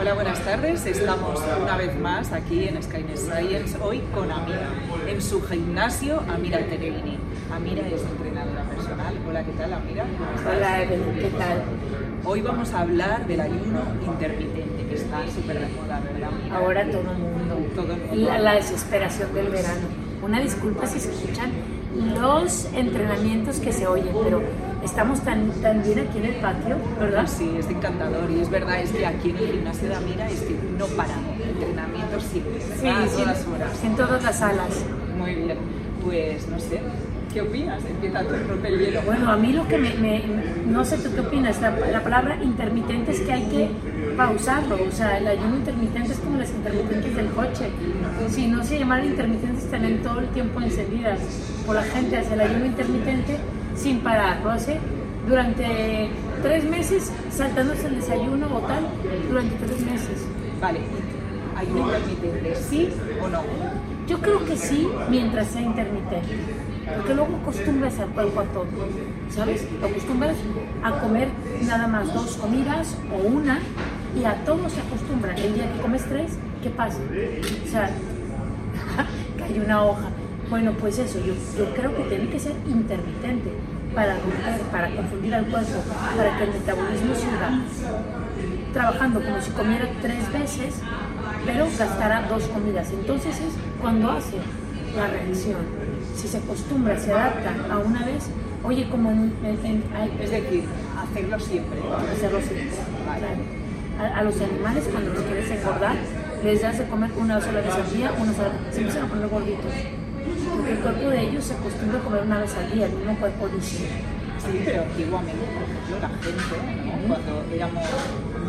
Hola, buenas tardes. Estamos una vez más aquí en Skynet Science, hoy con Amira, en su gimnasio Amira Tereini. Amira es entrenadora personal. Hola, ¿qué tal, Amira? Hola, Evelyn, ¿qué tal? Hoy vamos a hablar del ayuno intermitente, que está súper de moda, ¿verdad? Ahora todo el mundo. Todo el mundo. La, la desesperación del verano. Una disculpa si se escuchan los entrenamientos que se oyen, pero estamos tan, tan bien aquí en el patio, ¿verdad? Sí, es encantador y es verdad, es que aquí en el gimnasio de Amira es que no paramos, entrenamientos siempre, Sí, a sí, todas horas. en todas las salas. Muy bien, pues no sé, ¿qué opinas? Empieza tu el hielo. Bueno, a mí lo que me, me- no sé tú qué opinas, la, la palabra intermitente es que hay que pausarlo, o sea, el ayuno intermitente es como las intermitentes del coche. Si no se llamaran intermitentes, estarían todo el tiempo encendidas. Por la gente hace el ayuno intermitente sin parar, lo hace durante tres meses, saltándose el desayuno o tal, durante tres meses. Vale, ¿ayuno intermitente sí o no? Yo creo que sí, mientras sea intermitente. Porque luego acostumbras al cuerpo a todo, ¿sabes? Acostumbras a comer nada más dos comidas o una y a todo se acostumbra. El día que comes tres, ¿qué pasa? O sea, cae una hoja. Bueno, pues eso, yo, creo que tiene que ser intermitente para romper, para confundir al cuerpo, para que el metabolismo siga trabajando como si comiera tres veces, pero gastara dos comidas. Entonces es cuando hace la reacción. Si se acostumbra, se adapta a una vez, oye, como en, en- en- hay- Es decir, hacerlo siempre. hacerlo siempre. Claro. A, a los animales cuando los quieres engordar, les das de comer una sola vez al día, una sola se empiezan a poner gorditos. Porque el cuerpo de ellos se acostumbra a comer una vez al día, el mismo cuerpo dice. Sí, pero antiguamente, por ejemplo, la gente, ¿no? cuando éramos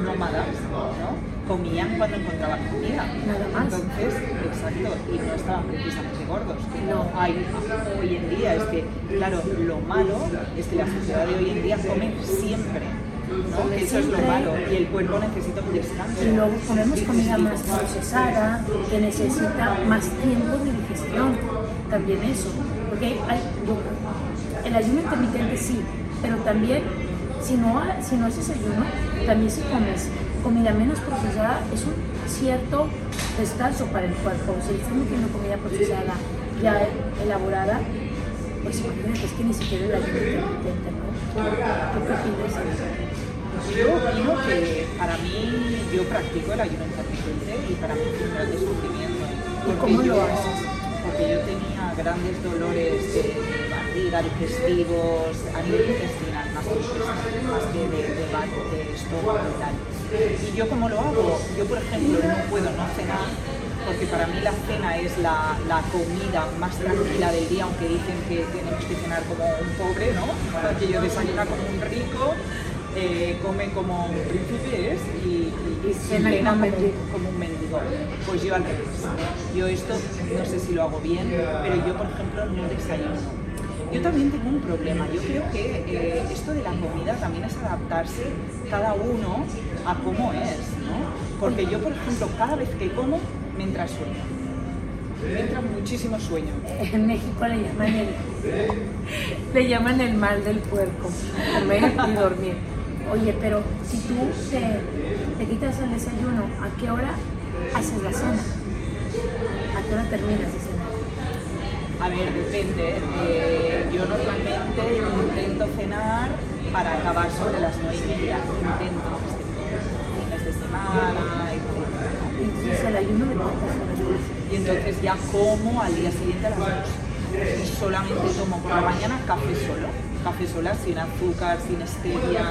nómadas, ¿no? comían cuando encontraban comida. Nada más. Entonces, exacto, y no estaban precisamente gordos. No. hay hoy en día es que, claro, lo malo es que la sociedad de hoy en día come siempre. ¿No? Que Eso es lo malo y el cuerpo necesita un descanso. Y luego ponemos comida más procesada, que necesita más tiempo de digestión. También eso. Porque hay- el ayuno intermitente sí, pero también, si no, si no haces ayuno, también si comes comida menos procesada, es un cierto descanso para el cuerpo. Si estás metiendo comida procesada ya elaborada, pues imagínate, es que ni siquiera el ayuno intermitente, ¿no? ¿Tú qué opinas? Yo opino que para mí, yo practico el ayuno intermitente y para mí es un gran descubrimiento. ¿Y Porque cómo lo haces? Porque yo tenía grandes dolores de barriga, digestivos, a nivel intestinal, más que, más que de, de, bar- de estómago y tal. Y yo como lo hago, yo por ejemplo no puedo no cenar, porque para mí la cena es la, la comida más tranquila del día, aunque dicen que tenemos que cenar como un pobre, ¿no? Que yo desayuna como un rico, eh, come como un príncipe es, y, y, cena mendigo. como un mendigo. Pues yo al revés. Yo esto no sé si lo hago bien, pero yo por ejemplo no desayuno. Yo también tengo un problema. Yo creo que eh, esto de la comida también es adaptarse cada uno a cómo es, ¿no? Porque yo, por ejemplo, cada vez que como, me entra sueño. Me entra muchísimo sueño. En México le llaman el, le llaman el mal del puerco, comer y dormir. Oye, pero si tú te, te quitas el desayuno, ¿a qué hora haces la cena? ¿A qué hora terminas de cenar? A ver, depende. eh, yo normalmente intento cenar para acabar sobre las nueve y media. Intento, fines de semana, etc. Entonces el ayuno de cuántas horas? Y entonces ya como al día siguiente a las dos. Y solamente tomo por la mañana café solo. Café sola, sin azúcar, sin stevia.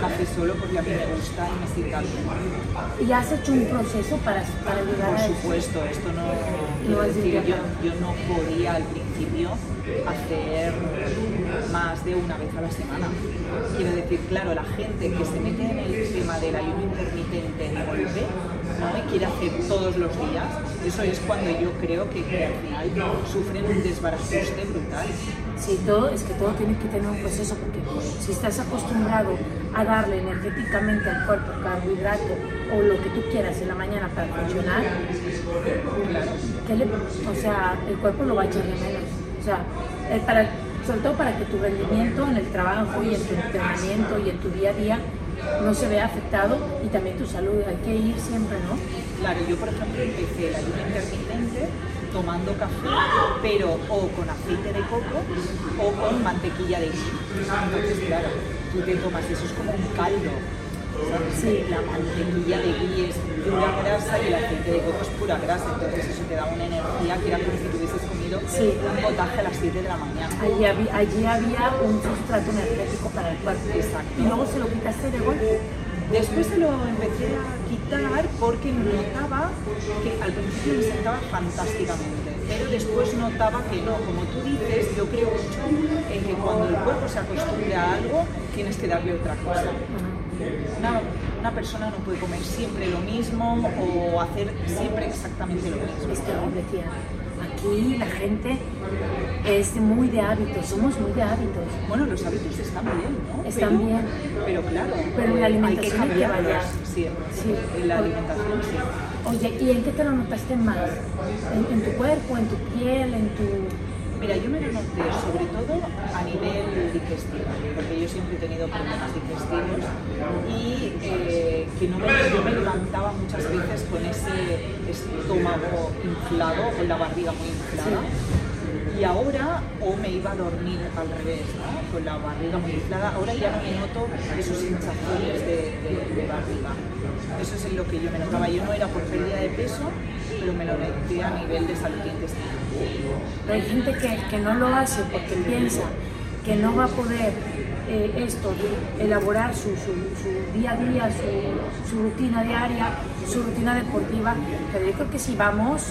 Café solo porque a mí me gusta y me sienta bien. ¿Y has hecho un proceso para, para llegar Por a supuesto, esto no, quiero No es decir, yo, yo no podía al principio hacer más de una vez a la semana. Quiero decir, claro, la gente que se mete en el tema del ayuno intermitente de golpe, ¿no? y quiere hacer todos los días, eso es cuando yo creo que, que al final sufren un desbarajuste brutal. Sí, todo, es que todo tiene que tener un proceso porque si estás acostumbrado a darle energéticamente al cuerpo carbohidrato o lo que tú quieras en la mañana para funcionar, ¿qué le- o sea, el cuerpo lo va a echar de menos. O sea, eh, para, sobre todo para que tu rendimiento en el trabajo y en tu entrenamiento y en tu día a día no se vea afectado y también tu salud. Hay que ir siempre, ¿no? Claro, yo por ejemplo empecé el ayuno intermitente tomando café, pero o con aceite de coco o con mantequilla de ghee. Entonces, claro, tú te tomas eso, es como un caldo. Sí. La mantequilla de ghee es pura grasa y el aceite de coco es pura grasa, entonces eso te da una energía que era como si tuvieses comido Sí. un potaje a las 7 de la mañana. Allí había, allí había un sustrato energético para el cuerpo. Exacto. Y luego se lo quitaste de golpe. Después se lo empecé a quitar porque notaba que al principio me sentaba fantásticamente, pero después notaba que no. Como tú dices, yo creo mucho en que cuando el cuerpo se acostumbre a algo, tienes que darle otra cosa. Una, una persona no puede comer siempre lo mismo o hacer siempre exactamente lo mismo. Es terrible, tía. Aquí la gente es muy de hábitos, somos muy de hábitos. Bueno, los hábitos están bien, ¿no? Están Pero- bien. Pero claro, Pero en la alimentación hay que cambiarlos. Sí. En la alimentación sí. Oye, ¿y en qué te lo notaste más? ¿En, en tu cuerpo, en tu piel, en tu...? Mira, yo me lo noté sobre todo a nivel digestivo, porque yo siempre he tenido problemas digestivos y eh, que no me, yo me levantaba muchas veces con ese estómago inflado, con la barriga muy inflada. Y ahora, o me iba a dormir al revés, con la barriga muy inflada, ahora ya no me noto esos hinchazones de, de- de barriga. Eso es en lo que yo me notaba. Yo no era por pérdida de peso, pero me lo noté a nivel de salud intestinal. Pero hay gente que, que no lo hace porque piensa que no va a poder eh, esto, elaborar su, su- día a día, su rutina diaria, su rutina deportiva. Pero yo creo que si vamos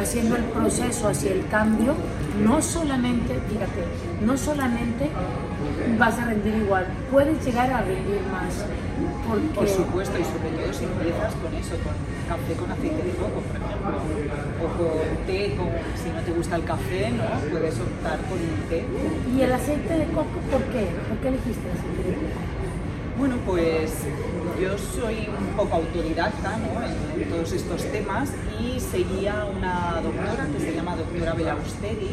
haciendo el proceso hacia el cambio, no solamente, fíjate, no solamente vas a rendir igual, puedes llegar a rendir más. Porque, Por supuesto, y sobre todo si empiezas con eso, con café con aceite de coco, por ejemplo, o con té, con, si no te gusta el café, ¿no? Puedes optar por un té. ¿Y el aceite de coco por qué? ¿Por qué elegiste el aceite de coco? Bueno, pues yo soy un poco autodidacta ¿no? en, todos estos temas y seguía una doctora que se llama doctora Belausteri,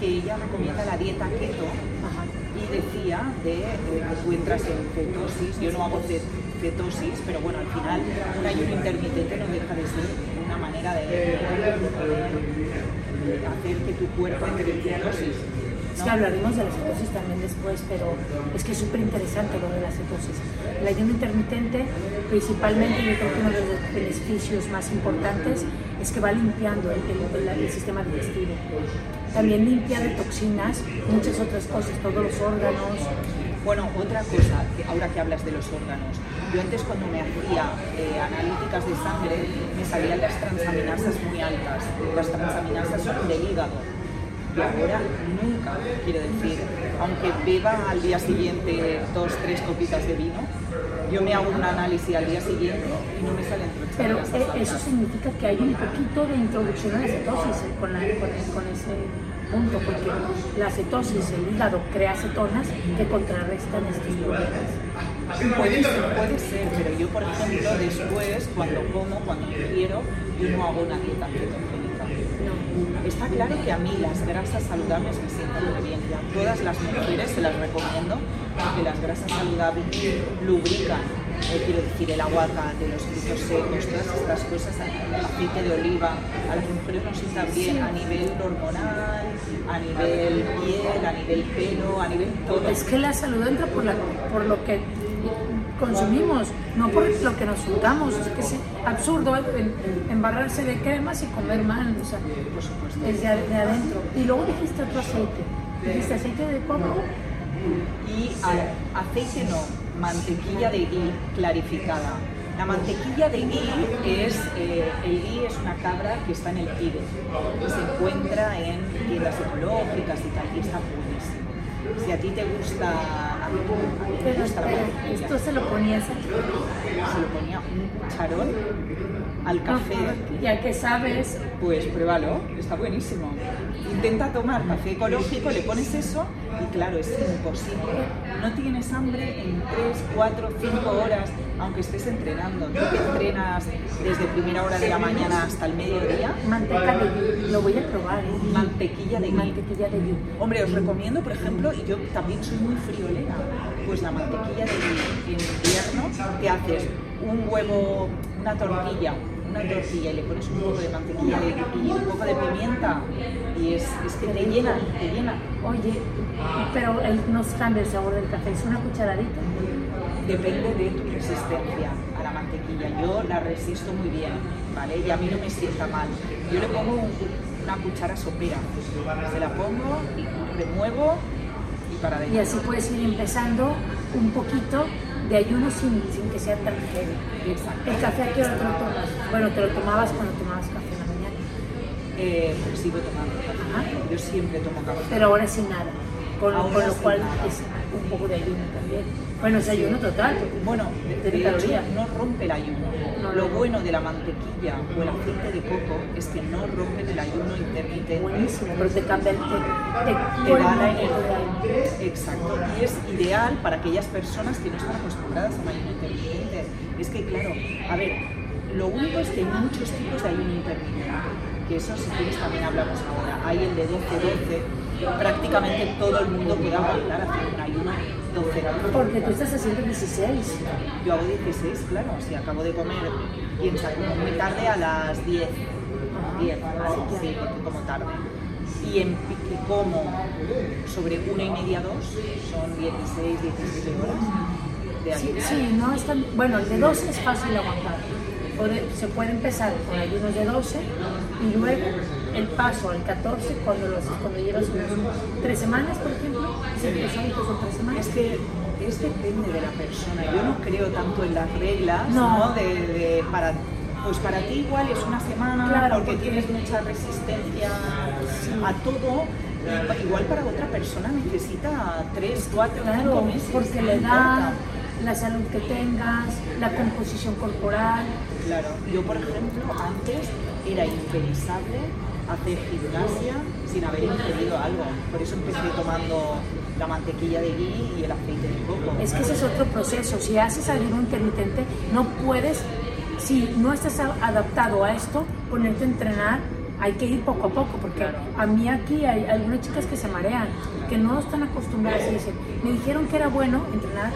que ella recomienda la dieta keto Ajá. y decía de eh, que tú entras en cetosis, yo no hago ce- cetosis, pero bueno, al final un ayuno intermitente no deja de ser una manera de, de hacer que tu cuerpo entre en cetosis. Es que hablaremos de la cetosis también después, pero es que es súper interesante lo de la cetosis. El ayuno intermitente, principalmente, yo creo que uno de los beneficios más importantes es que va limpiando el, sistema digestivo. También limpia de toxinas, muchas otras cosas, todos los órganos. Bueno, otra cosa, ahora que hablas de los órganos, yo antes cuando me hacía eh, analíticas de sangre me salían las transaminasas muy altas. Las transaminasas son del hígado. Ahora nunca, quiero decir, aunque beba al día siguiente dos, tres copitas de vino, yo me hago un análisis al día siguiente y no me salen Pero eh, eso significa que hay un poquito de introducción a la cetosis eh, con, la- con, con ese punto, porque la cetosis, el hígado crea cetonas que contrarrestan estos problemas. Puede ser, puede ser, pero yo, por ejemplo, después, cuando como, cuando quiero, yo no hago una dieta ketogénica. Está claro que a mí las grasas saludables me sientan muy bien. A todas las mujeres se las recomiendo porque las grasas saludables lubrican. eh, quiero decir, el aguacate, los frutos secos, todas estas cosas, aceite de oliva, a las mujeres nos sienta bien a nivel hormonal, a nivel piel, a nivel pelo, a nivel todo. Es que la salud entra por, la, por lo que consumimos, no por lo que nos juntamos. Es que es absurdo embarrarse de cremas y comer mal, o sea, Por supuesto. es de, de adentro. Y luego dijiste otro aceite, dijiste aceite de coco, y aceite no, mantequilla de ghee clarificada. La mantequilla de ghee es, eh, el ghee es una cabra que está en el Tíbet, que se encuentra en tiendas ecológicas y tal, y está buenísimo. Si a ti te gusta, pero espera, esto se lo ponías aquí. se lo ponía un cucharón al café. Ya que sabes, Pues pruébalo, está buenísimo. Intenta tomar café ecológico, le pones eso y claro, es imposible. No tienes hambre en 3, 4, 5 horas, aunque estés entrenando. Tú que entrenas desde primera hora de la mañana hasta el mediodía, manteca de ghee, lo voy a probar. ¿eh? mantequilla de ghee. Mantequilla de ghee. Hombre, os recomiendo, por ejemplo, y yo también soy muy friolera, pues la mantequilla de ghee en invierno ¿qué haces? Un huevo, una tortilla, una tortilla y le pones un poco de mantequilla y un poco de pimienta y es, es que te llena, te llena. Oye, pero él nos cambia el sabor del café, ¿es una cucharadita? Depende de tu resistencia a la mantequilla. Yo la resisto muy bien, ¿vale? Y a mí no me sienta mal. Yo le pongo un- una cuchara sopera. Se la pongo, remuevo y para Y adentro. así puedes ir empezando un poquito de ayuno sin, sin que sea tan heavy. Exacto. ¿El café a qué hora te lo tomas? Bueno, te lo tomabas cuando tomabas café en la mañana, Eh, pues sigo tomando café. Ajá. Yo siempre tomo café. pero ahora sin nada. Con, con lo sin cual es un poco de ayuno también. Bueno, es ayuno total. Bueno, de, de hecho, no rompe el ayuno. No Lo rompe. bueno de la mantequilla o el aceite de coco es que no rompen el ayuno intermitente. Buenísimo, pero te cambia el te, te, da la energía. Exacto. Y es ideal para aquellas personas que no están acostumbradas a un ayuno intermitente. Es que, claro, a ver, lo único es que hay muchos tipos de ayuno intermitente. Que eso, si quieres, también hablamos ahora. Hay el de 12-12. Prácticamente todo el mundo puede aguantar hacer un ayuno 12-12. Porque tú estás haciendo 16. Yo hago 16, claro, si acabo de comer, piensa, como muy tarde a las 10. 10, Así que- sí, porque como tarde. Y, en, y como sobre una y media, dos, son 16, 17 horas de Sí, sí, no es tan... Bueno, el de 12 es fácil de aguantar. Se puede empezar con ayunos de 12 y luego el paso al 14 cuando, los, cuando llevas unas tres semanas, por ejemplo. Hábitos son tres semanas. Es que es depende de la persona. Yo no creo tanto en las reglas, No. ¿no? De, de- para, pues para ti igual es una semana Claro, porque porque- tienes mucha resistencia a todo. y igual para otra persona necesita tres, cuatro, cinco Claro, meses. porque edad, importa. la salud que tengas, la composición corporal. Claro, yo por ejemplo antes era impensable hacer gimnasia sin haber ingerido algo. Por eso empecé tomando la mantequilla de ghee y el aceite de coco. Es que ese es otro proceso. Si haces ayuno intermitente, no puedes, si no estás adaptado a esto, ponerte a entrenar. Hay que ir poco a poco, porque a mí aquí hay algunas chicas que se marean, que no están acostumbradas y dicen, me dijeron que era bueno entrenar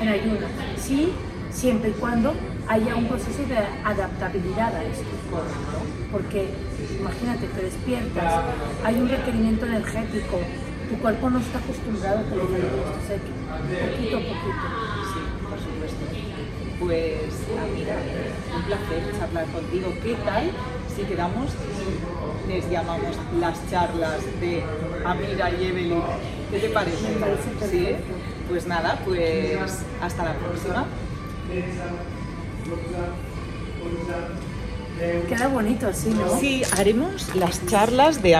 en ayuno. Sí, siempre y cuando haya un proceso de adaptabilidad a esto. Correcto. Porque imagínate, te despiertas, hay un requerimiento energético, tu cuerpo no está acostumbrado a que los alimentos se poquito a poquito. Sí, por supuesto. Pues, Amira, un placer charlar contigo. ¿Qué tal si quedamos les llamamos las charlas de Amira y Evelyn? ¿Qué te parece? ¿Sí? Pues nada, pues hasta la próxima. Queda bonito así, ¿no? Sí, haremos las charlas de